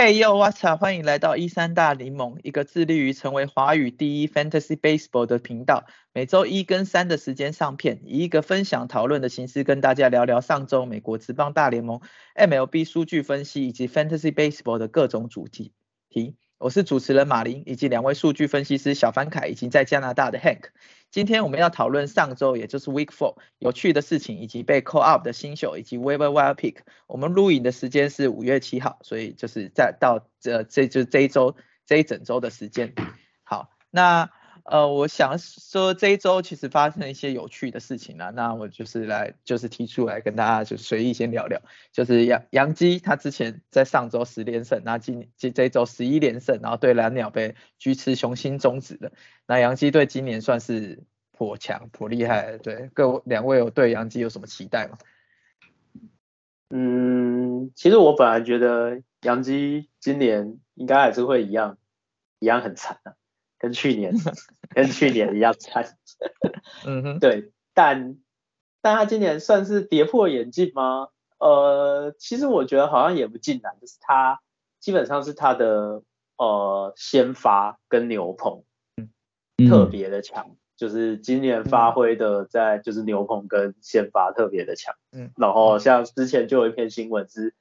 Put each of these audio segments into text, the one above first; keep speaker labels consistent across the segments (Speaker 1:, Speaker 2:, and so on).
Speaker 1: Hey yo，What's up？欢迎来到一三大联盟，一个致力于成为华语第一 Fantasy Baseball 的频道。每周一跟三的时间上片，以一个分享讨论的形式跟大家聊聊上周美国职棒大联盟 MLB 数据分析以及 Fantasy Baseball 的各种主题。题，我是主持人马林，以及两位数据分析师小凡凯以及在加拿大的 Hank。今天我们要讨论上周，也就是 Week Four 有趣的事情，以及被 call up 的新秀，以及 Waiver Wire Pick。我们录影的时间是五月七号，所以就是在到这这就这一周这一整周的时间。好，那呃，我想说这一周其实发生了一些有趣的事情啊，那我就是来就是提出来跟大家就随意先聊聊，就是杨杨基他之前在上周十连胜，那今今这一周十一连胜，然后对蓝鸟被狙吃雄心终止了。那杨基队今年算是颇强颇厉害，对各两位有对杨基有什么期待吗？
Speaker 2: 嗯，其实我本来觉得杨基今年应该还是会一样一样很惨的。跟去年跟去年一样惨，
Speaker 1: 嗯哼，
Speaker 2: 对，但但他今年算是跌破眼镜吗？呃，其实我觉得好像也不尽然，就是他基本上是他的呃先发跟牛棚特别的强，就是今年发挥的在就是牛棚跟先发特别的强，嗯，然后像之前就有一篇新闻是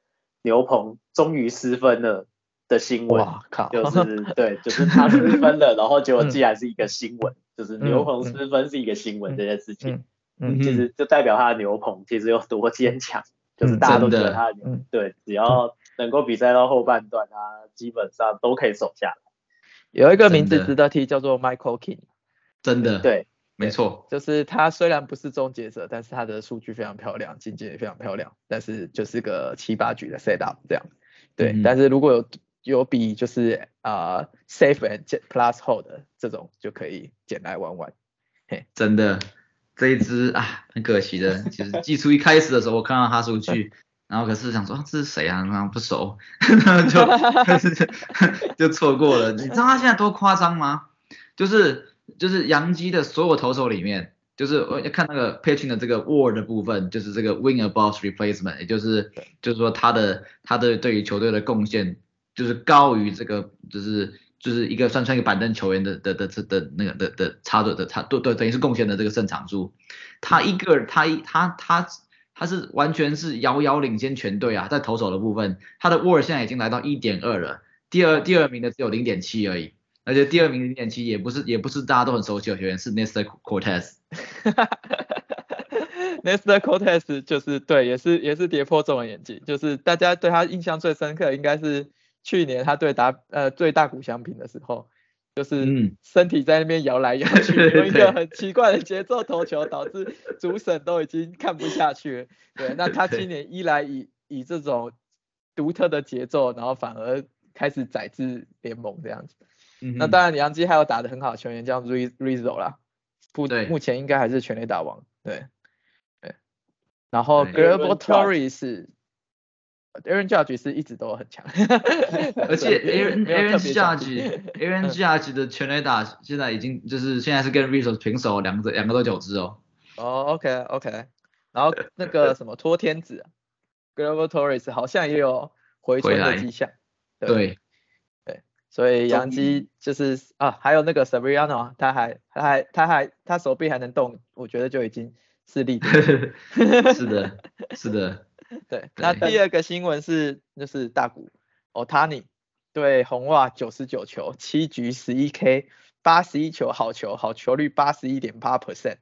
Speaker 2: 牛棚终于失分了。的新闻，靠。就是 对，就是他失分了，然后结果既然是一个新闻，就是牛棚失分是一个新闻这件事情，嗯，其实就代表他的牛棚其实有多坚强，就是大家都觉得他，对，只要能够比赛到后半段，他基本上都可以守下来。
Speaker 1: 有一个名字值得提，叫做 Michael King，
Speaker 3: 真的，
Speaker 2: 对，
Speaker 3: 没错，
Speaker 1: 就是他虽然不是终结者，但是他的数据非常漂亮，境界也非常漂亮，但是就是个七八局的 set up 这样，对，但是如果有有比就是啊 safe and plus hold 这种就可以捡来玩玩，
Speaker 3: 嘿，真的这一支啊很可惜的，其实寄出一开始的时候我看到他数据，然后可是想说这是谁啊，然后不熟，就 就错过了。你知道他现在多夸张吗？就是就是杨基的所有投手里面，就是我要看那个 pitching 的这个 word 的部分，就是这个 win above replacement，也就是就是说他的他的对于球队的贡献。就是高于这个，就是就是一个算算一个板凳球员的的的的的那个的的差的的差，对对，等于是贡献的这个胜场数，他一个他一他他他是完全是遥遥领先全队啊，在投手的部分，他的 WAR 现在已经来到一点二了，第二第二名的只有零点七而已，而且第二名零点七也不是也不是大家都很熟悉的球员，是 Nestor Cortez，Nestor
Speaker 1: Cortez 就是对，也是也是跌破众人眼镜，就是大家对他印象最深刻应该是。去年他对打呃最大谷相平的时候，就是身体在那边摇来摇去，用一个很奇怪的节奏投球，导致主审都已经看不下去。对，那他今年一来以以这种独特的节奏，然后反而开始宰制联盟这样子。那当然，杨基还有打的很好的球员叫 Rizzo 啦，目目前应该还是全垒打王。对对，然后 g r a b a l Torres。Aaron Judge 是一直都很强，
Speaker 3: 而且 Aaron Aaron Judge Aaron Judge 的全垒打现在已经就是现在是跟 Rizzo 平手，两个两个都九支
Speaker 1: 哦。哦，OK OK，然后那个什么托天子 g l o b a l Torres 好像也有回春的迹象。
Speaker 3: 对
Speaker 1: 对，所以杨基就是啊，还有那个 Severiano，他还他还他还他手臂还能动，我觉得就已经是力。
Speaker 3: 是的，是的。
Speaker 1: 对，那第二个新闻是，就是大谷 Otani 对红袜九十九球，七局十一 K，八十一球好球，好球率八十一点八 percent，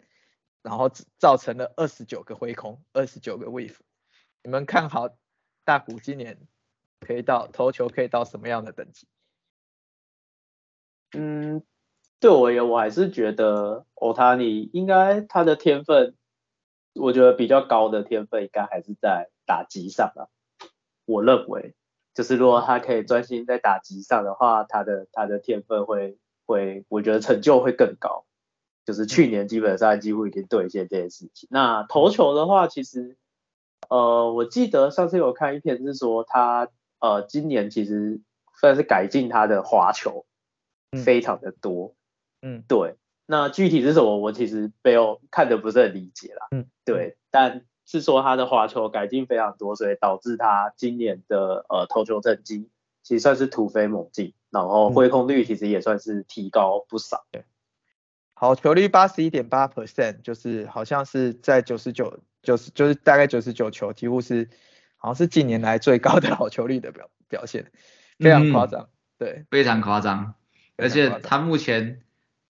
Speaker 1: 然后造成了二十九个挥空，二十九个 wave。你们看好大谷今年可以到投球可以到什么样的等级？
Speaker 2: 嗯，对我而言，我还是觉得 Otani 应该他的天分，我觉得比较高的天分应该还是在。打击上啊，我认为就是如果他可以专心在打击上的话，他的他的天分会会，我觉得成就会更高。就是去年基本上几乎已经兑现这件事情。那投球的话，其实呃，我记得上次有看一篇是说他呃今年其实算是改进他的滑球，非常的多。嗯，对。那具体是什么，我其实没有看的不是很理解啦。嗯，对，但。是说他的滑球改进非常多，所以导致他今年的呃投球成绩其实算是突飞猛进，然后挥空率其实也算是提高不少。
Speaker 1: 对，好球率八十一点八 percent，就是好像是在九十九九十就是大概九十九球，几乎是好像是近年来最高的好球率的表表现，非常夸张。对，
Speaker 3: 非常夸张，而且他目前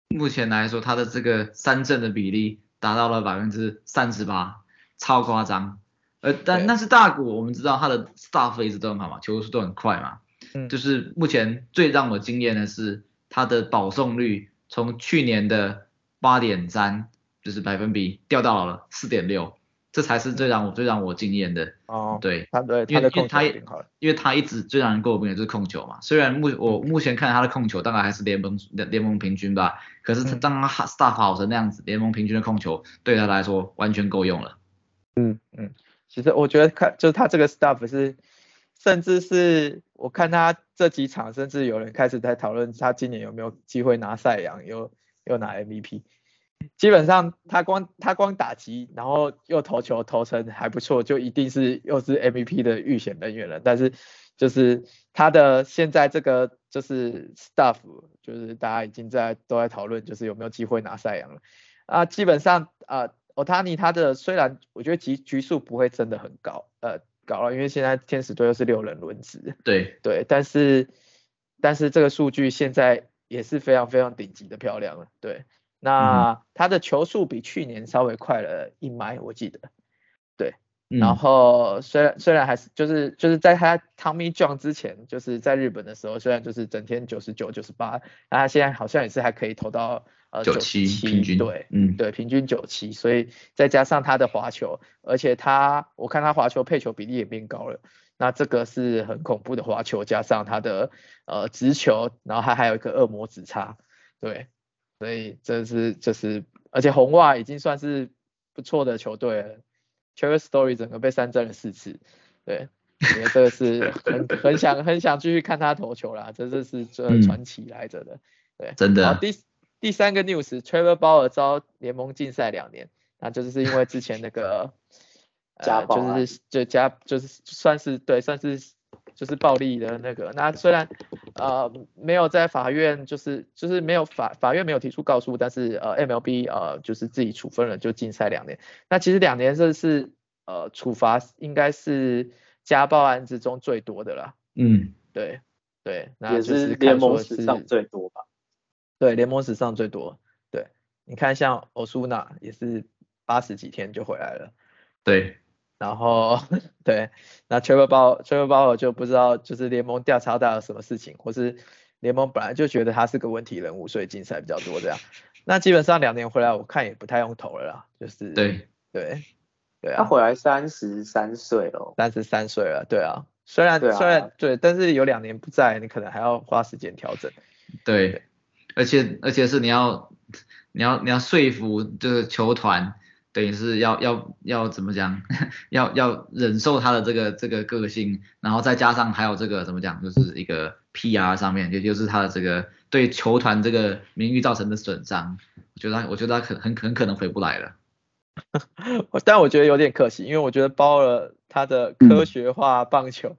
Speaker 3: 目前来说，他的这个三振的比例达到了百分之三十八，超夸张。呃，但但是大谷我们知道他的 stuff 一直都很好嘛，球速都很快嘛。嗯。就是目前最让我惊艳的是他的保送率，从去年的八点三，就是百分比掉到了四点六。这才是最让我最让我惊艳的
Speaker 1: 哦，
Speaker 3: 对，
Speaker 1: 他对，
Speaker 3: 因为
Speaker 1: 因为
Speaker 3: 他因为他一直最让人诟病的就是控球嘛，虽然目我目前看他的控球大概还是联盟联盟平均吧，可是他当他 staff 好成那样子，联盟平均的控球对他来说完全够用了。
Speaker 1: 嗯嗯，其实我觉得看就是他这个 staff 是，甚至是我看他这几场，甚至有人开始在讨论他今年有没有机会拿赛扬，又又拿 MVP。基本上他光他光打击，然后又投球投成还不错，就一定是又是 MVP 的预选人员了。但是就是他的现在这个就是 staff，就是大家已经在都在讨论，就是有没有机会拿赛扬了。啊，基本上啊，Otani 他的虽然我觉得局局数不会真的很高，呃，高了，因为现在天使队又是六人轮值。
Speaker 3: 对
Speaker 1: 对，但是但是这个数据现在也是非常非常顶级的漂亮了，对。那他的球速比去年稍微快了一迈，我记得，对，然后虽然虽然还是就是就是在他 Tommy John 之前，就是在日本的时候，虽然就是整天九十九九十八，那他现在好像也是还可以投到呃九七
Speaker 3: 平均，
Speaker 1: 对，嗯，对，平均九七，所以再加上他的滑球，而且他我看他滑球配球比例也变高了，那这个是很恐怖的滑球，加上他的呃直球，然后他还有一个恶魔直叉，对。所以这是就是，而且红袜已经算是不错的球队了。Cherry Story 整个被三振了四次，对，这个是很很想很想继续看他投球啦，这这是这传奇来着的，对，
Speaker 3: 真的。
Speaker 1: 第第三个 news，Trevor Bauer 遭联盟禁赛两年，那就是因为之前那个
Speaker 2: 家暴，
Speaker 1: 就是就家就是算是对算是。就是暴力的那个，那虽然呃没有在法院，就是就是没有法法院没有提出告诉，但是呃 MLB 呃就是自己处分了，就禁赛两年。那其实两年这是呃处罚应该是家暴案之中最多的了。
Speaker 3: 嗯，
Speaker 1: 对对，那
Speaker 2: 也是联盟史上最多吧？
Speaker 1: 对，联盟史上最多。对，你看像欧苏纳也是八十几天就回来了。
Speaker 3: 对。
Speaker 1: 然后 对，那 Trevor Bauer Trevor Bauer 就不知道就是联盟调查到了什么事情，或是联盟本来就觉得他是个问题人物，所以竞赛比较多这样。那基本上两年回来，我看也不太用投了啦，就是
Speaker 3: 对
Speaker 1: 对对啊。
Speaker 2: 他回来三十三岁了，
Speaker 1: 三十三岁了，对啊。虽然虽然对，但是有两年不在，你可能还要花时间调整。
Speaker 3: 对，而且而且是你要你要你要说服这个球团。等于是要要要怎么讲？要要忍受他的这个这个个性，然后再加上还有这个怎么讲？就是一个 PR 上面，也就是他的这个对球团这个名誉造成的损伤。我觉得他，我觉得他可很很可能回不来了。
Speaker 1: 但我觉得有点可惜，因为我觉得包了他的科学化棒球，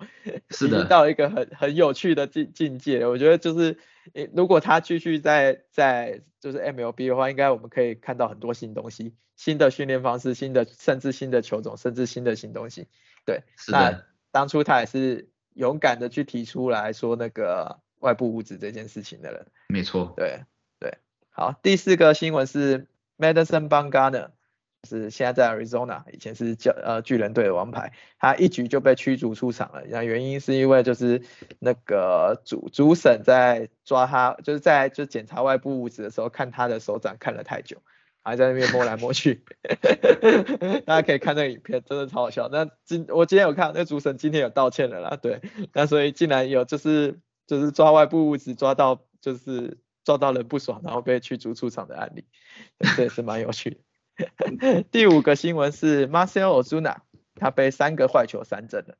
Speaker 3: 是的，
Speaker 1: 到一个很很有趣的境境界。我觉得就是，如果他继续在在就是 MLB 的话，应该我们可以看到很多新东西。新的训练方式，新的甚至新的球种，甚至新的新东西。对，
Speaker 3: 那
Speaker 1: 当初他也是勇敢的去提出来说那个外部物质这件事情的人。
Speaker 3: 没错。
Speaker 1: 对对。好，第四个新闻是 Madison Bumgarner，是现在在 Arizona，以前是叫呃巨人队的王牌，他一局就被驱逐出场了。那原因是因为就是那个主主审在抓他，就是在就检查外部物质的时候，看他的手掌看了太久。还在那边摸来摸去，大家可以看那个影片，真的超好笑。那今我今天有看，那主审今天有道歉了啦，对。那所以竟然有就是就是抓外部物质抓到就是抓到人不爽，然后被驱逐出场的案例，这也是蛮有趣的。第五个新闻是 Marcel Ozuna，他被三个坏球三振了。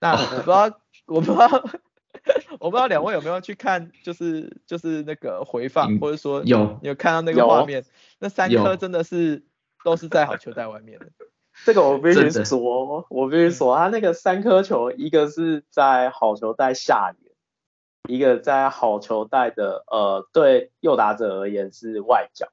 Speaker 1: 那我不知道，我不知道。我不知道两位有没有去看，就是就是那个回放，或者说
Speaker 3: 有
Speaker 1: 有看到那个画面，那三颗真的是都是在好球在外面的。
Speaker 2: 这个我必须说，我必须说，他那个三颗球，一个是在好球带下缘，一个在好球带的呃对右打者而言是外角，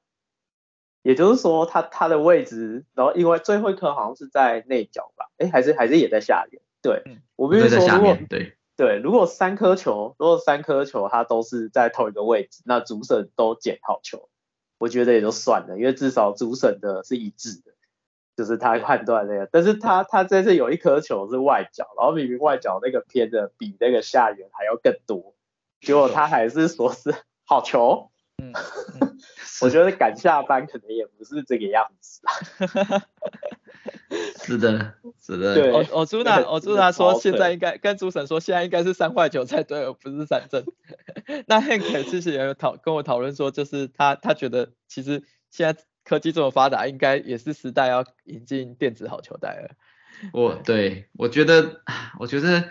Speaker 2: 也就是说他他的位置，然后因为最后一颗好像是在内角吧，哎还是还是也在下面，对我必须说如果
Speaker 3: 对
Speaker 2: 对如果三颗球如果三颗球它都是在同一个位置，那主审都捡好球，我觉得也就算了，因为至少主审的是一致的。就是他判断那个，但是他他这次有一颗球是外角，然后明明外角那个偏的比那个下缘还要更多，结果他还是说是好球。嗯，我觉得赶下班可能也不是这个样子。
Speaker 3: 是的，是的。
Speaker 2: 对，
Speaker 1: 我我朱娜我朱娜说现在应该跟主审说现在应该是三坏九才对，而不是三振。那 Hank 其实也有讨跟我讨论说，就是他他觉得其实现在。科技这么发达，应该也是时代要引进电子好球带了。
Speaker 3: 我对我觉得，我觉得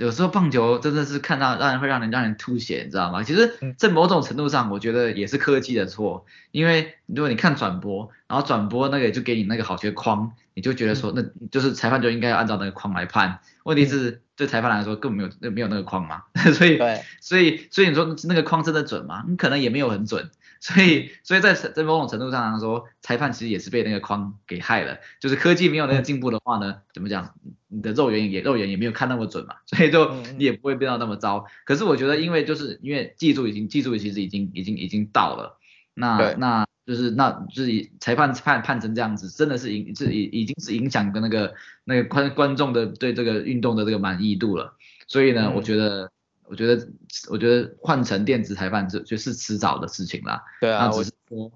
Speaker 3: 有时候棒球真的是看到让人会让人让人吐血，你知道吗？其实，在某种程度上，我觉得也是科技的错。因为如果你看转播，然后转播那个就给你那个好些框，你就觉得说，那就是裁判就应该按照那个框来判。问题是对裁判来说根本没有那没有那个框嘛，所以所以所以你说那个框真的准吗？你可能也没有很准。所以，所以在在某种程度上来说，裁判其实也是被那个框给害了。就是科技没有那个进步的话呢，怎么讲？你的肉眼也肉眼也没有看那么准嘛，所以就你也不会变到那么糟。可是我觉得，因为就是因为技术已经技术其实已经已经已经到了，那那就是那就是裁判判判成这样子，真的是影是已已经是影响跟那个那个观观众的对这个运动的这个满意度了。所以呢，我觉得。我觉得，我觉得换成电子裁判这就是迟早的事情啦。
Speaker 1: 对啊，
Speaker 3: 那只是说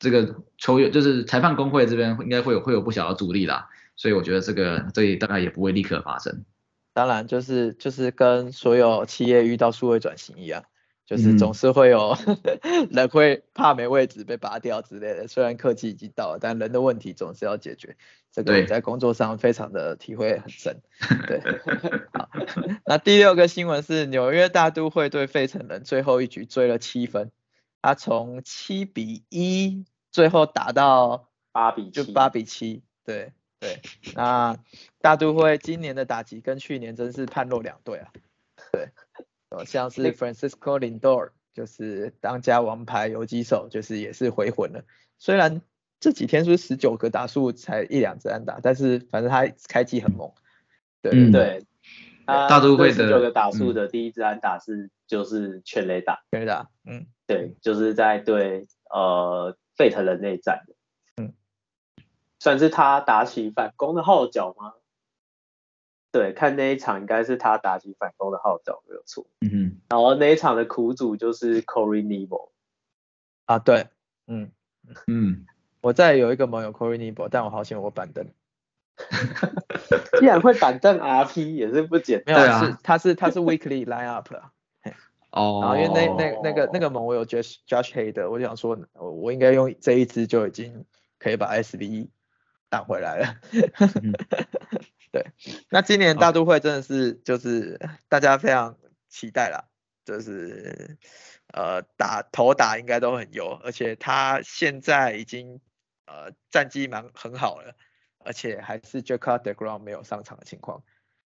Speaker 3: 这个球员就是裁判工会这边应该会有会有不小的阻力啦，所以我觉得这个这大概也不会立刻发生。
Speaker 1: 当然，就是就是跟所有企业遇到数位转型一样。就是总是会有 人会怕没位置被拔掉之类的，虽然科技已经到了，但人的问题总是要解决。这个在工作上非常的体会很深。对，好，那第六个新闻是纽约大都会对费城人最后一局追了七分，他从七比一最后打到
Speaker 2: 八比
Speaker 1: 就八比七，对对。那大都会今年的打击跟去年真是判若两队啊，对。像是 Francisco Lindor，就是当家王牌游击手，就是也是回魂了。虽然这几天是十九个打数才一两支安打，但是反正他开机很猛。
Speaker 2: 对对，
Speaker 3: 大都会的
Speaker 2: 十九个打数的第一支安打是就是全垒打。
Speaker 1: 全垒打，嗯，
Speaker 2: 对，就是在对呃费特人内战的，嗯，算是他打起反攻的号角吗？对，看那一场应该是他打起反攻的号角没有错。嗯哼。然后那一场的苦主就是 Corey Nebo。
Speaker 1: 啊，对，嗯嗯。我再有一个盟友 Corey Nebo，但我好喜欢我板凳。
Speaker 2: 既然会板凳 RP 也是不简
Speaker 1: 单。没有，是他是他是 Weekly Line Up 了。哦。然后因为那那那个那个盟我有 Josh Josh Hader，我想说我我应该用这一支就已经可以把 SV 打回来了。对，那今年大都会真的是就是大家非常期待啦，就是呃打头打应该都很优，而且他现在已经呃战绩蛮很好了，而且还是 Jacob Degrom 没有上场的情况。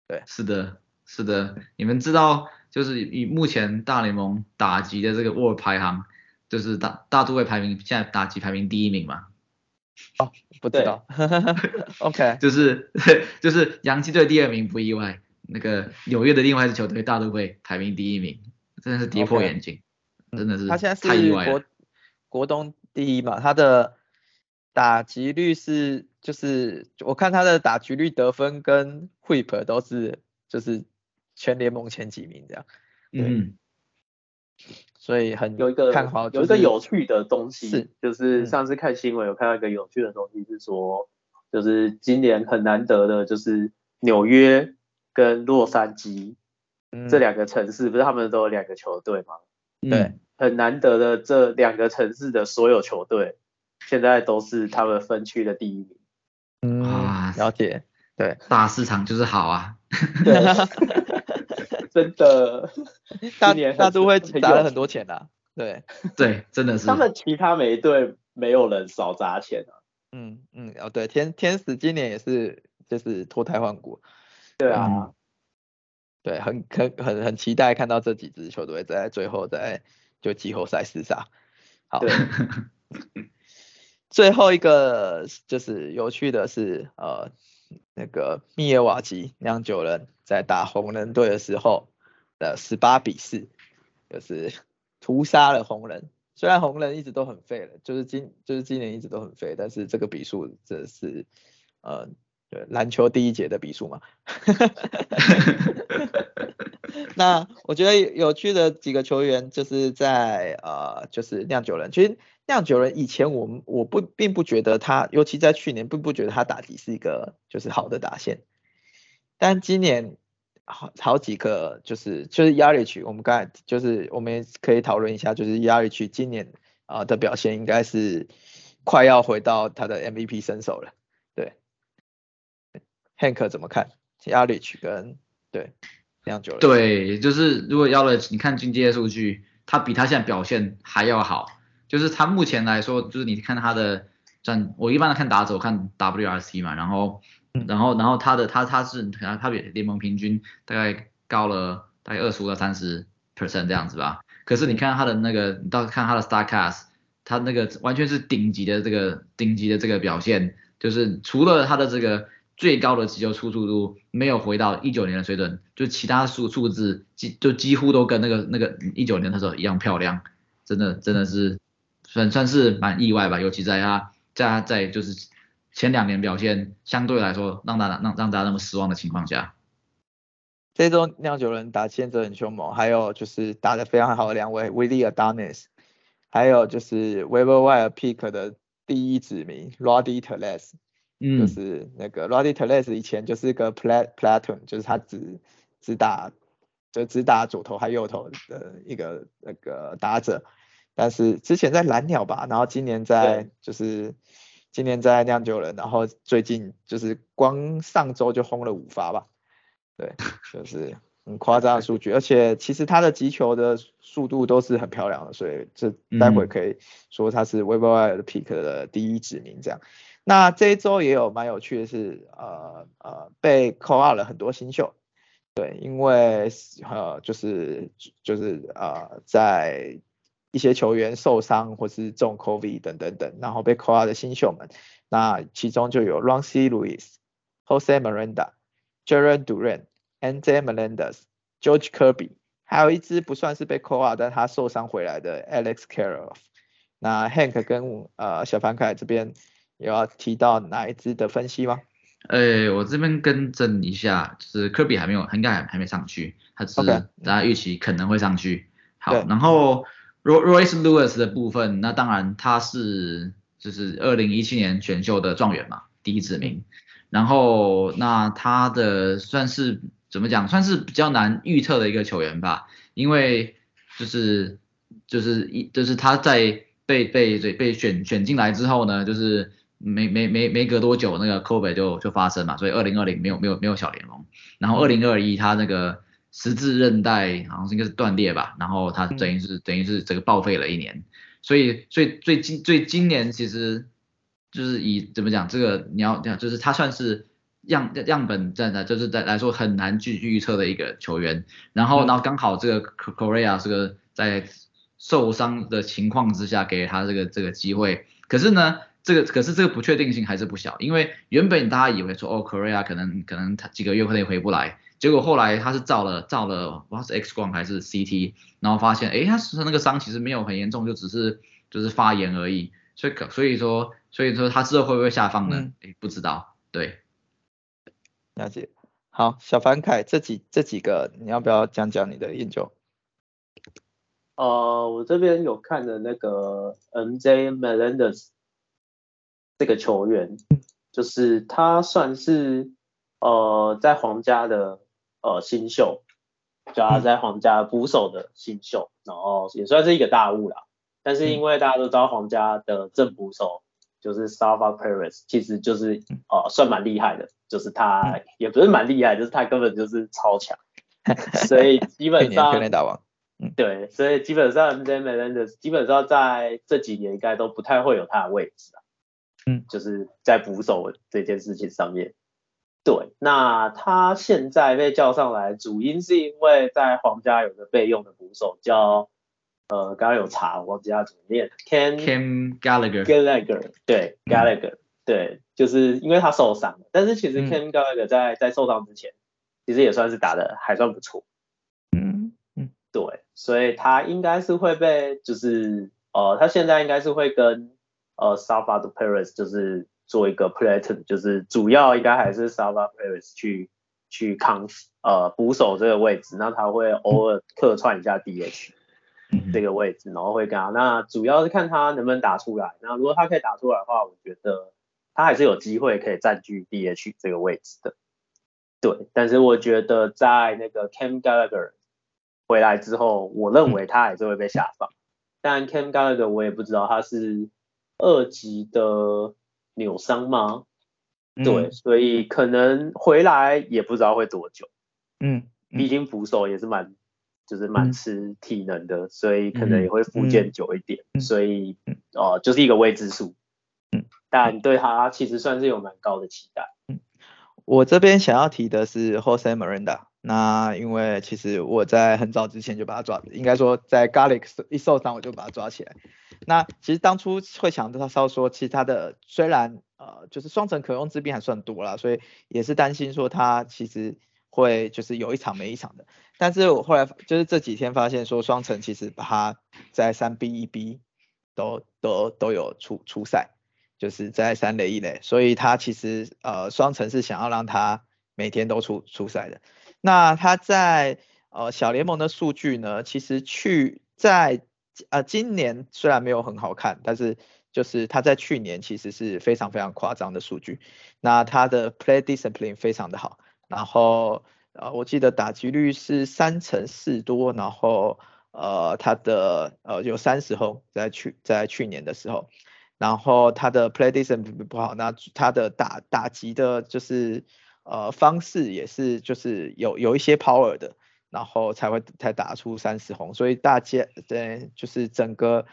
Speaker 1: 对，
Speaker 3: 是的，是的，你们知道就是以目前大联盟打击的这个 word 排行，就是大大都会排名现在打击排名第一名嘛？
Speaker 1: 哦，不知道。OK，
Speaker 3: 就是 就是洋基队第二名不意外，那个纽约的另外一支球队大都会排名第一名，真的是跌破眼镜，真的是
Speaker 1: 他现在是国国东第一嘛，他的打击率是就是我看他的打击率得分跟 Whip 都是就是全联盟前几名这样。嗯。所以很
Speaker 2: 有一个
Speaker 1: 看好，
Speaker 2: 有一个有趣的东西，是就是上次看新闻有看到一个有趣的东西，是说就是今年很难得的，就是纽约跟洛杉矶这两个城市，不是他们都有两个球队吗？对，很难得的这两个城市的所有球队，现在都是他们分区的第一名。
Speaker 1: 嗯，了解，对，
Speaker 3: 大市场就是好啊。
Speaker 2: 真的，
Speaker 1: 大年大都会砸了很多钱啊。对
Speaker 3: 对，真的是。
Speaker 2: 他们其他每一队没有人少砸钱啊。
Speaker 1: 嗯嗯哦对，天天使今年也是就是脱胎换骨。
Speaker 2: 对啊。
Speaker 1: 对，很很很很期待看到这几支球队在最后在就季后赛厮杀。好，最后一个就是有趣的是，呃，那个密尔瓦基酿酒人在打红人队的时候的十八比四，就是屠杀了红人。虽然红人一直都很废了，就是今就是今年一直都很废，但是这个比数这是呃。篮球第一节的比数嘛，那我觉得有趣的几个球员就是在呃就是酿酒人，其实酿酒人以前我们我不并不觉得他，尤其在去年并不觉得他打击是一个就是好的打线，但今年好好几个就是就是亚里区，我们刚才就是我们也可以讨论一下，就是亚里区今年啊的表现应该是快要回到他的 MVP 身手了。对 Hank 怎么看 y a l i c h 跟对酿酒人？
Speaker 3: 对，就是如果 y a l i c h 你看进阶数据，他比他现在表现还要好。就是他目前来说，就是你看他的战，我一般的看打者，我看 WRC 嘛，然后然后然后他的他他是他他比联盟平均大概高了大概二十五到三十 percent 这样子吧。可是你看他的那个，你到看他的 Starcast，他那个完全是顶级的这个顶级的这个表现，就是除了他的这个。最高的击球出速度没有回到一九年的水准，就其他数数字几就几乎都跟那个那个一九年的时候一样漂亮，真的真的是算算是蛮意外吧，尤其在他在他在就是前两年表现相对来说让大家让让大家那么失望的情况下，
Speaker 1: 这周酿酒人打千泽很凶猛，还有就是打得非常好的两位 Willie Adonis，还有就是 Weber Wire Pick 的第一指名 Roddy Teles 嗯。就是那个 Roddy Teles 以前就是个 plat platoon，就是他只只打就只打左投还右投的一个那个打者，但是之前在蓝鸟吧，然后今年在就是今年在酿酒人，然后最近就是光上周就轰了五发吧，对，就是很夸张的数据，而且其实他的击球的速度都是很漂亮的，所以这待会可以说他是 w e b e r 的 pick 的第一指名这样。那这一周也有蛮有趣的是，呃呃，被扣 out 了很多新秀，对，因为呃就是就是呃在一些球员受伤或是中 COVID 等等等，然后被扣 out 的新秀们，那其中就有 Ron C. Lewis、Jose Miranda、Jared Duran、Andre Melendez、George Kirby，还有一支不算是被扣 out，但他受伤回来的 Alex Caroff。那 Hank 跟呃小凡凯这边。有要提到哪一支的分析吗？
Speaker 3: 呃，我这边更正一下，就是科比还没有，应该还还没上去，他只是大家预期可能会上去。好，然后 Royce Lewis 的部分，那当然他是就是二零一七年选秀的状元嘛，第一指名。然后那他的算是怎么讲，算是比较难预测的一个球员吧，因为就是就是一就是他在被被被被选选进来之后呢，就是。没没没没隔多久，那个 COVID 就就发生嘛，所以二零二零没有没有没有小联盟，然后二零二一他那个十字韧带好像是应该是断裂吧，然后他等于是等于是整个报废了一年，所以所以最今最今年其实就是以怎么讲这个你要讲就是他算是样样本站的，就是在来说很难去预测的一个球员，然后然后刚好这个 Korea 这个在受伤的情况之下给他这个这个机会，可是呢。这个可是这个不确定性还是不小，因为原本大家以为说哦，Korea 可能可能他几个月可能回不来，结果后来他是照了照了，不知道是 X 光还是 CT，然后发现哎，他是那个伤其实没有很严重，就只是就是发炎而已，所以可所以说所以说他之后会不会下放呢？哎，不知道，对，
Speaker 1: 了解。好，小凡凯这几这几个你要不要讲讲你的研究？
Speaker 2: 呃，我这边有看的那个 MJ Melendez。这个球员就是他算是呃在皇家的呃新秀，叫他在皇家捕手的新秀，然后也算是一个大物啦。但是因为大家都知道皇家的正捕手就是 s a v a Perez，其实就是呃算蛮厉害的，就是他也不是蛮厉害，就是他根本就是超强，所以基本上对，所以基本上 j a m e l 基本上在这几年应该都不太会有他的位置啊。
Speaker 1: 嗯，
Speaker 2: 就是在捕手这件事情上面，对，那他现在被叫上来，主因是因为在皇家有个备用的捕手叫呃，刚刚有查，我忘记他怎么念，Ken
Speaker 3: Ken Gallagher。
Speaker 2: Gallagher，对
Speaker 3: 嗯。
Speaker 2: Gallagher，对，就是因为他受伤了，但是其实
Speaker 1: 嗯。
Speaker 2: Ken Gallagher 在在受伤之前，其实也算是打的还算不错，
Speaker 1: 嗯嗯。
Speaker 2: 对，所以他应该是会被，就是呃，他现在应该是会跟呃 Salvador Perez 就是做一个 platoon，就是主要应该还是 Salvador Perez 去去扛呃捕手这个位置，那他会偶尔客串一下 DH
Speaker 3: 嗯
Speaker 2: 这个位置，然后会跟他，那主要是看他能不能打出来，那如果他可以打出来的话，我觉得他还是有机会可以占据 DH 这个位置的。对，但是我觉得在那个 Cam Gallagher 回来之后，我认为他还是会被下放。但 Cam Gallagher 我也不知道他是二级的扭伤吗？
Speaker 1: 嗯
Speaker 2: 对，所以可能回来也不知道会多久。
Speaker 1: 嗯
Speaker 2: 毕竟扶手也是蛮就是蛮
Speaker 1: 嗯
Speaker 2: 吃体能的，所以可能也会复健久一点，
Speaker 1: 嗯
Speaker 2: 所以
Speaker 1: 哦
Speaker 2: 呃就是一个未知数。
Speaker 1: 嗯，
Speaker 2: 但对他其实算是有蛮高的期待。
Speaker 1: 我这边想要提的是 Jose Miranda。那因为其实我在很早之前就把他抓，应该说在 Garlic 一受伤我就把他抓起来。那其实当初会想到他说，其实他的虽然呃就是双层可用之兵还算多啦，所以也是担心说他其实会就是有一场没一场的。但是我后来就是这几天发现说双层其实把他在三 B 一 B 都都都有出出赛。就是在三垒一垒，所以他其实呃双城是想要让他每天都出出赛的。那他在呃小联盟的数据呢，其实去在呃今年虽然没有很好看，但是就是他在去年其实是非常非常夸张的数据。那他的 play discipline 非常的好，然后呃我记得打击率是三成四多，然后呃他的呃有三十轰在去在去年的时候。然后他的 play discipline 不好，那他的打打击的就是呃方式也是就是有有一些 power 的，然后才会才打出三十红，所以大家对就是整个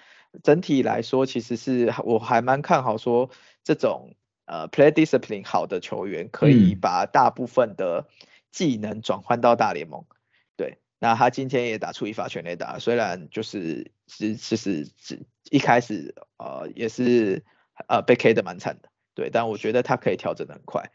Speaker 1: 整体来说，其实是我还蛮看好说这种呃 play discipline 好的球员可以
Speaker 3: 嗯。
Speaker 1: 把大部分的技能转换到大联盟，对。那他今天也打出一发全垒打，虽然就是是其实是一开始呃也是呃被 K 的蛮惨的，对，但我觉得他可以调整的很快，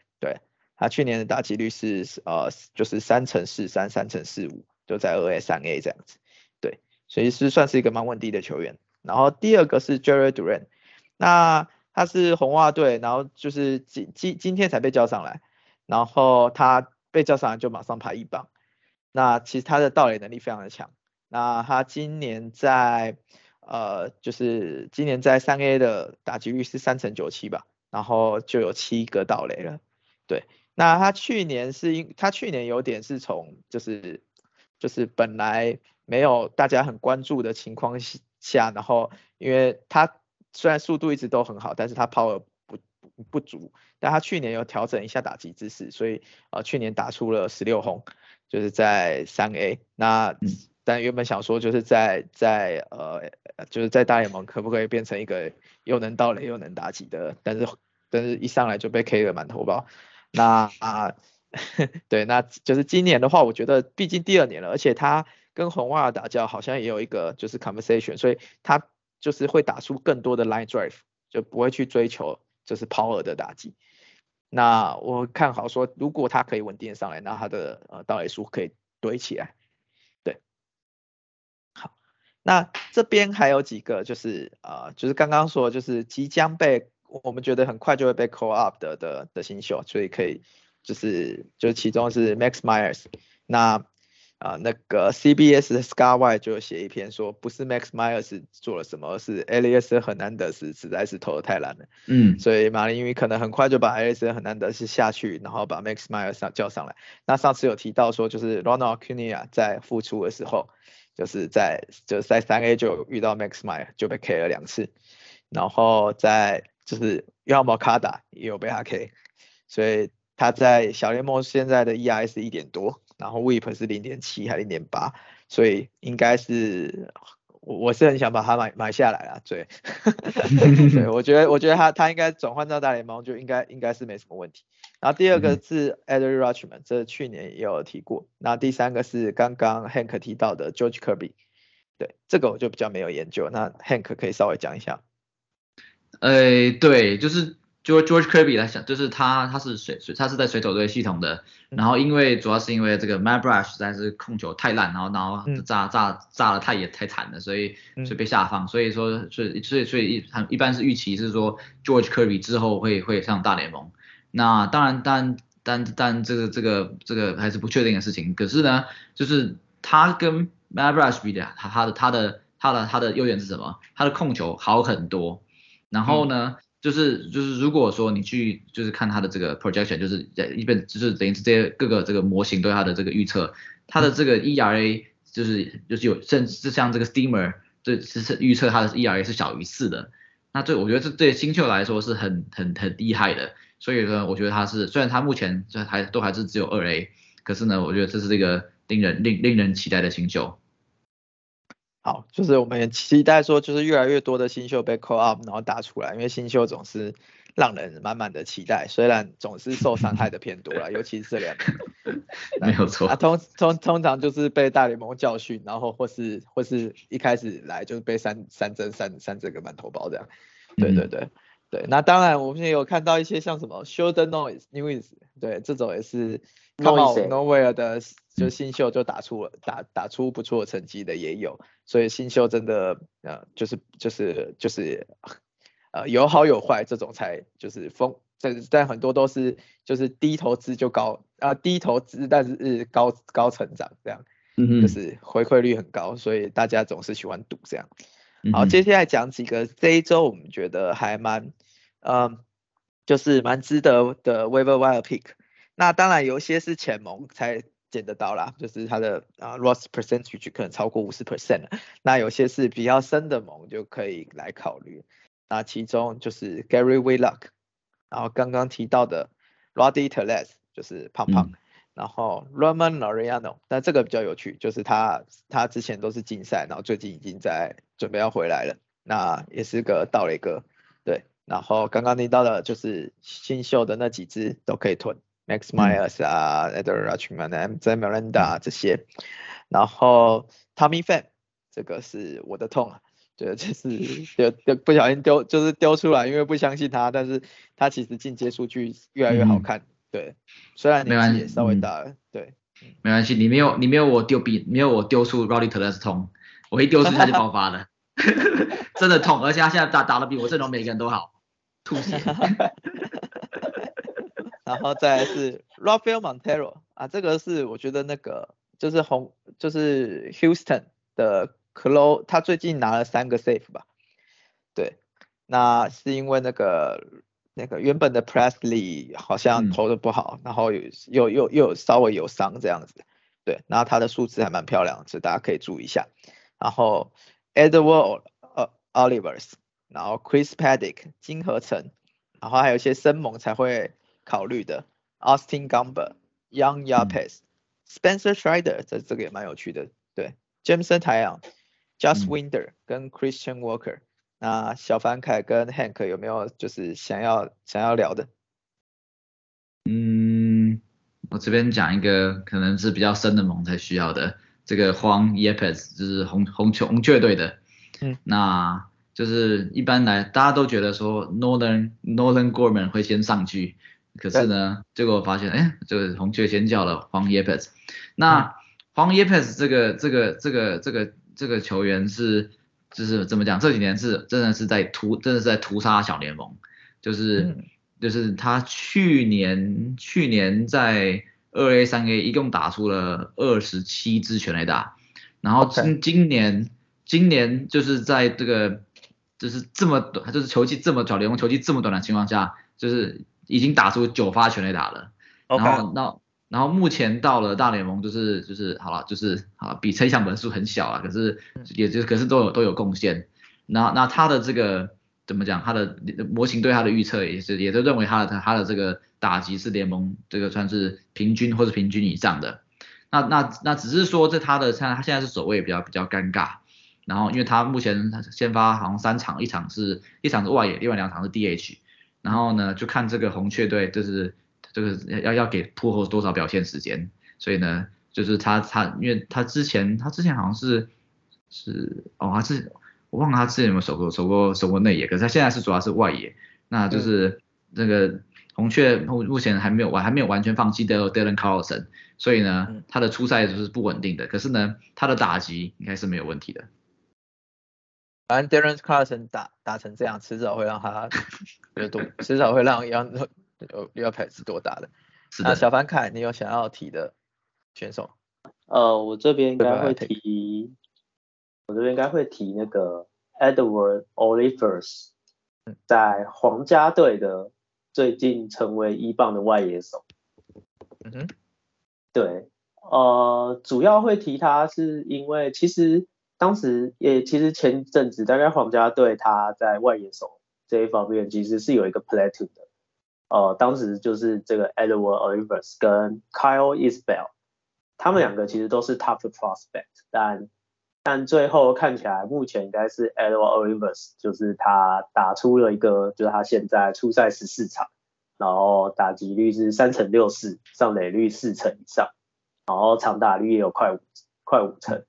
Speaker 1: 他去年的打击率是呃就是三乘四三三乘四五，就在二 A 三 A 这样子，对，所以是算是一个蛮稳定的球员。然后第二个是 Jerry Duran，那他是红袜队，然后就是今今今天才被叫上来，然后他被叫上来就马上排一棒。那其实他的盗垒能力非常的强。那他今年在呃，就是今年在三 A 的打击率是三成九七吧，然后就有七个盗垒了。对，那他去年是因他去年有点是从就是就是本来没有大家很关注的情况下，然后因为他虽然速度一直都很好，但是他 power 不不不足，但他去年有调整一下打击姿势，所以呃去年打出了十六轰。就是在三 A，那但原本想说就是在在呃就是在大联盟可不可以变成一个又能盗垒又能打击的，但是但是一上来就被 K 了满头包。那啊对，那就是今年的话，我觉得毕竟第二年了，而且他跟红袜打交好像也有一个就是 conversation，所以他就是会打出更多的 line drive，就不会去追求就是 power 的打击。那我看好说，如果他可以稳定上来，那他的呃盗垒数可以堆起来。对，好，那这边还有几个就是呃，就是刚刚说就是即将被我们觉得很快就会被 call up 的的的新秀，所以可以就是就其中是 Max Myers，那啊、呃、那个 CBS 的 Scar White 就写一篇说，不是 Max Myers 做了什么，是 Elias Hernandez 实在是投的太烂了。
Speaker 3: 嗯，
Speaker 1: 所以马林鱼可能很快就把 Alex 很难得是下去，然后把 Max Meyer 上叫上来。那上次有提到说，就是 Ronald Acuna 在复出的时候，就是在就是在三 A 就遇到 Max Meyer 就被 K 了两次，然后在就是约翰 Moncada 也有被他 K，所以他在小联盟现在的 ERS 一点多，然后 WHIP 是零点七还零点八，所以应该是我我是很想把他买买下来啊，对，对我觉得我觉得他他应该转换到大联盟就应该应该是没什么问题。然后第二个是 Adrian Rutschman，这去年也有提过。那第三个是刚刚 Hank 提到的 George Kirby，对，这个我就比较没有研究。那 Hank 可以稍微讲一下。
Speaker 3: 呃，对，就是 George George Kirby 来讲，就是他他是水水他是在水手队系统的，然后因为主要是因为这个 Matt Brash 实在是控球太烂，然后然后炸炸炸的太也太惨了，所以所以被下放，所以说所以所以所以一一般是预期是说 George Kirby 之后会会上大联盟。那当然，但但但这个这个这个还是不确定的事情。可是呢，就是他跟 Matt Brash 比的，他他的他的他的他的优点是什么？他的控球好很多。然后呢，就是就是如果说你去就是看它的这个 projection，就是一边就是等于这些各个这个模型对它的这个预测，它的这个 ERA 就是就是有甚至像这个 Steamer 这是预测它的 ERA 是小于四的。那这我觉得这对新秀来说是很很很厉害的。所以呢，我觉得他是虽然他目前这还都还是只有二 A，可是呢，我觉得这是这个令人令令人期待的新秀。
Speaker 1: 好，就是我们也期待说，就是越来越多的新秀被 call up，然后打出来，因为新秀总是让人满满的期待，虽然总是受伤害的偏多了，尤其是这两
Speaker 3: 年。没有错。
Speaker 1: 啊，通通通常就是被大联盟教训，然后或是或是一开始来就是被三三针三三针个满头包这样。对对对。对，那当然我们也有看到一些像什么 Shoulder Noise News，对，这种也是 Come out nowhere 的，就新秀就打出了打打出不错成绩的也有，所以新秀真的呃就是就是就是呃有好有坏，这种才就是风，但但很多都是就是低投资就高啊低投资但是高高成长这样，嗯就是回馈率很高，所以大家总是喜欢赌这样。好，接下来讲几个这一周我们觉得还蛮，嗯，就是蛮值得的 waiver wire pick。那当然有一些是浅盟才捡得到啦，就是它的啊 loss percentage 可能超过五十 percent 那有些是比较深的盟就可以来考虑。那其中就是 Gary Willock，然后刚刚提到的 Roddy Teles，就是胖胖。然后 Roman Laureano，但这个比较有趣，就是他他之前都是竞赛，然后最近已经在准备要回来了，那也是个盗雷哥，对。然后刚刚提到的就是新秀的那几只都可以囤，Max Myers 啊，Eder Rutschman、M. Z. Miranda 这些。然后 Tommy Fan，这个是我的痛啊，对，就是 丢丢不小心丢就是丢出来，因为不相信他，但是他其实进阶数据越来越好看。对，虽然年纪也稍微大了，对，
Speaker 3: 没关系，你没有你没有我丢比没有我丢出 Roddy t e l e s 痛，我一丢出他就爆发了，真的痛，而且他现在打打的比我阵容每个人都好，吐血。
Speaker 1: 然后再是 Rafael Montero 啊，这个是我觉得那个就是红就是 Houston 的 Clo，他最近拿了三个 Safe 吧，对，那是因为那个。那个原本的 Presley 好像投的不好，然后又又又又稍微有伤这样子，对，然后他的数字还蛮漂亮，所以大家可以注意一下。然后 Edward 呃 Olivers，然后 Chris Paddock 金合成，然后还有一些生猛才会考虑的 Austin Gumber，Young Yapes，Spencer Strider，这这个也蛮有趣的，对，Jameson 太阳，Just Winder 跟 Christian Walker。那小凡凯跟 Hank 有没有就是想要想要聊的？
Speaker 3: 嗯，我这边讲一个可能是比较深的盟才需要的，这个黄 Yepes 就是红红球红雀队的，嗯，那就是一般来大家都觉得说 Northern Northern Gorman 会先上去，可是呢，结果发现哎，这个红雀先叫了黄 Yepes，那黄 Yepes 这个这个这个这个这个球员是。就是怎么讲？这几年是真的是在屠，真的是在屠杀小联盟。就是就是他去年去年在二 A 三 A 一共打出了二十七支全垒打，然后今今年今年就是在这个就是这么短，就是球季这么短，联盟球季这么短的情况下，就是已经打出九发全垒打了。然后那。然后目前到了大联盟，就是就是好了，就是啊，比崔相本数很小啊，可是也就可是都有都有贡献。那那他的这个怎么讲？他的模型对他的预测也是也都认为他的他的这个打击是联盟这个算是平均或者平均以上的。那那那只是说这他的像他现在是走位比较比较尴尬。然后因为他目前先发好像三场，一场是一场是外野，另外两场是 DH，然后呢就看这个红雀队就是这个要要给破后多少表现时间，所以呢就是他他因为他之前他之前好像是是哦他是我忘了他之前有没有守过守过守过内野，可是他现在是主要是外野，那就是那个红雀目目前还没有完还没有完全放弃掉 Dylan Carlson，所以呢他的出赛就是不稳定的，可是呢他的打击应该是没有问题的。
Speaker 1: 反正 Darren Carlson 打打成这样，迟早会让他有多，迟早会让杨有要排是多打的。那小凡凯，你有想要提的选手？
Speaker 2: 呃，我这边应该会提，我这边应该会提那个 Edward Olivers，在皇家队的最近成为一棒的外野手。
Speaker 1: 嗯哼，
Speaker 2: 对，呃，主要会提他是因为其实。当时也其实前阵子大概皇家队他在外野手这一方面其实是有一个 platoon 的，呃，当时就是这个 Edward Olivers 跟 Kyle Isbell，他们两个其实都是 top prospect，但但最后看起来目前应该是 Edward Oliver，就是他打出了一个就是他现在出赛十四场，然后打击率是三成六四，上垒率四成以上，然后长打率也有快五快五成。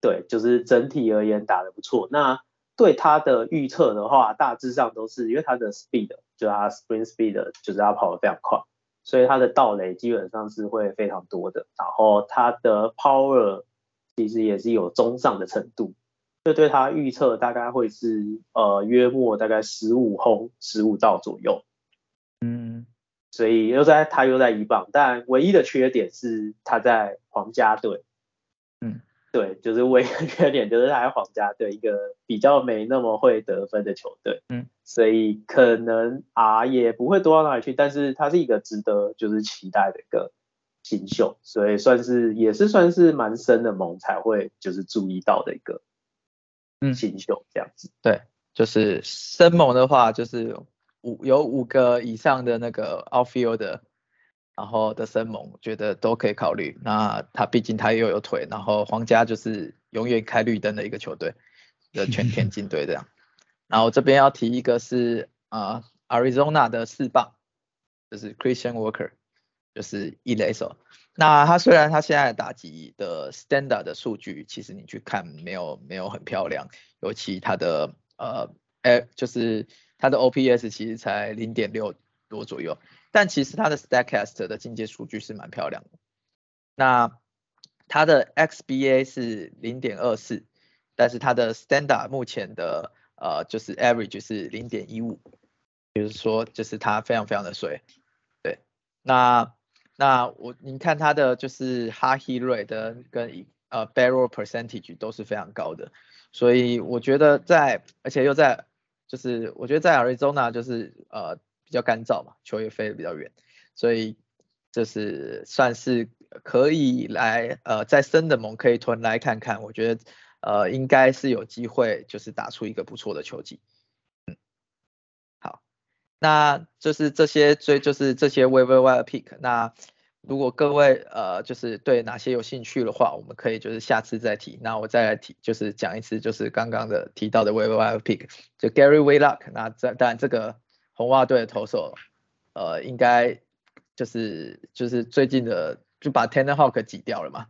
Speaker 2: 对，就是整体而言打得不错。那对他的预测的话，大致上都是因为他的 speed，就他 spring speed，就是他跑得非常快，所以他的盗垒基本上是会非常多的。然后他的 power 其实也是有中上的程度，这对他预测大概会是呃约莫大概十五轰十五道左右。
Speaker 1: 嗯，
Speaker 2: 所以又在他又在一棒，但唯一的缺点是他在皇家队。
Speaker 1: 嗯。
Speaker 2: 对，就是唯一的缺点就是他在皇家队一个比较没那么会得分的球队，
Speaker 1: 嗯，
Speaker 2: 所以可能啊也不会多到哪里去，但是他是一个值得就是期待的一个新秀，所以算是也是算是蛮深的盟才会就是注意到的一个
Speaker 1: 嗯
Speaker 2: 新秀这样子。
Speaker 1: 对，就是深盟的话就是五有五个以上的那个 outfield 的。然后的生猛，觉得都可以考虑。那他毕竟他又有腿，然后皇家就是永远开绿灯的一个球队的全田径队这样。然后这边要提一个是啊，Arizona 的四棒，就是 Christian Walker，就是一垒手。那他虽然他现在打击的 standard 的数据，其实你去看没有没有很漂亮，尤其他的呃哎就是他的 OPS 其实才零点六多左右。但其实它的 StackCast 的进阶数据是蛮漂亮的。那它的 XBA 是零点二四，但是它的 Standard 目前的呃就是 Average 是零点一五，比如说就是它非常非常的水。对，那那我你看它的就是 Hard Hit Rate 跟呃 Barrel Percentage 都是非常高的，所以我觉得在而且又在就是我觉得在 Arizona 就是呃。比较干燥嘛，球也飞得比较远，所以就是算是可以来呃在深的盟可以囤来看看，我觉得呃应该是有机会就是打出一个不错的球技。嗯，好，那就是这些最就是这些 waiver wire pick，那如果各位呃就是对哪些有兴趣的话，我们可以就是下次再提，那我再来提就是讲一次就是刚刚的提到的 waiver wire pick，就 Gary Waylock，那这当然这个。红袜队的投手，呃，应该就是就是最近的就把 Tanner Hawk 挤掉了嘛，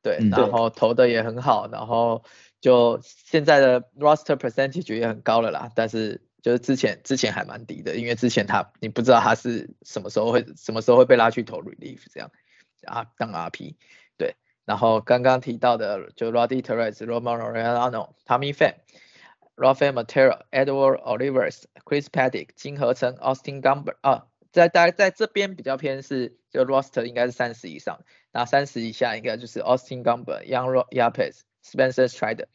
Speaker 1: 对，然后投的也很好，然后就现在的 roster percentage 也很高了啦，但是就是之前之前还蛮低的，因为之前他你不知道他是什么时候会什么时候会被拉去投 relief 这样啊当 RP，对，然后刚刚提到的就 Roddy Torres、Roman o r e a n o Tommy Pham。Rafael Matera、Edward Olivers、Chris Paddock、金合成、Austin Gumber 啊，在大概在这边比较偏是就 roster 应该是三十以上，那三十以下应该就是 Austin Gumber、Young Yapes、Spencer Strider，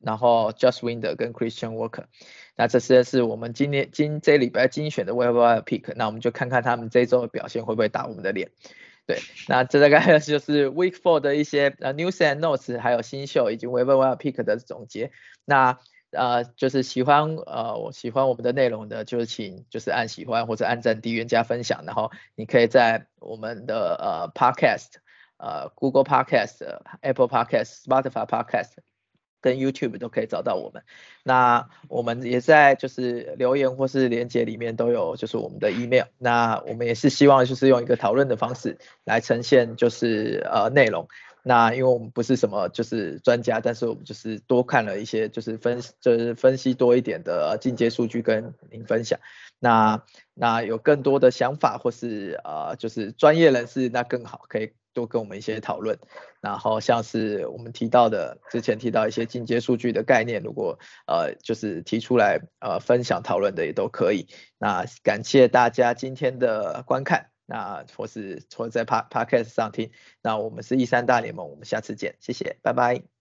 Speaker 1: 然后 Just Winder 跟 Christian Walker，那这些是我们今年今这礼拜精选的 Waiver Pick，那我们就看看他们这周的表现会不会打我们的脸。对，那这大概就是 Week Four 的一些呃 News and Notes，还有新秀以及 Waiver Pick 的总结。那呃，就是喜欢呃，我喜欢我们的内容的，就是请就是按喜欢或者按赞、订阅、加分享，然后你可以在我们的呃 Podcast、呃 Google Podcast、Apple Podcast、Spotify Podcast 跟 YouTube 都可以找到我们。那我们也在就是留言或是连接里面都有就是我们的 email。那我们也是希望就是用一个讨论的方式来呈现就是呃内容。那因为我们不是什么就是专家，但是我们就是多看了一些就是分就是分析多一点的进阶数据跟您分享。那那有更多的想法或是呃就是专业人士那更好，可以多跟我们一些讨论。然后像是我们提到的之前提到一些进阶数据的概念，如果呃就是提出来呃分享讨论的也都可以。那感谢大家今天的观看，那或是或在 P Podcast 上听。那我们是一三大联盟，我们下次见，谢谢，拜拜。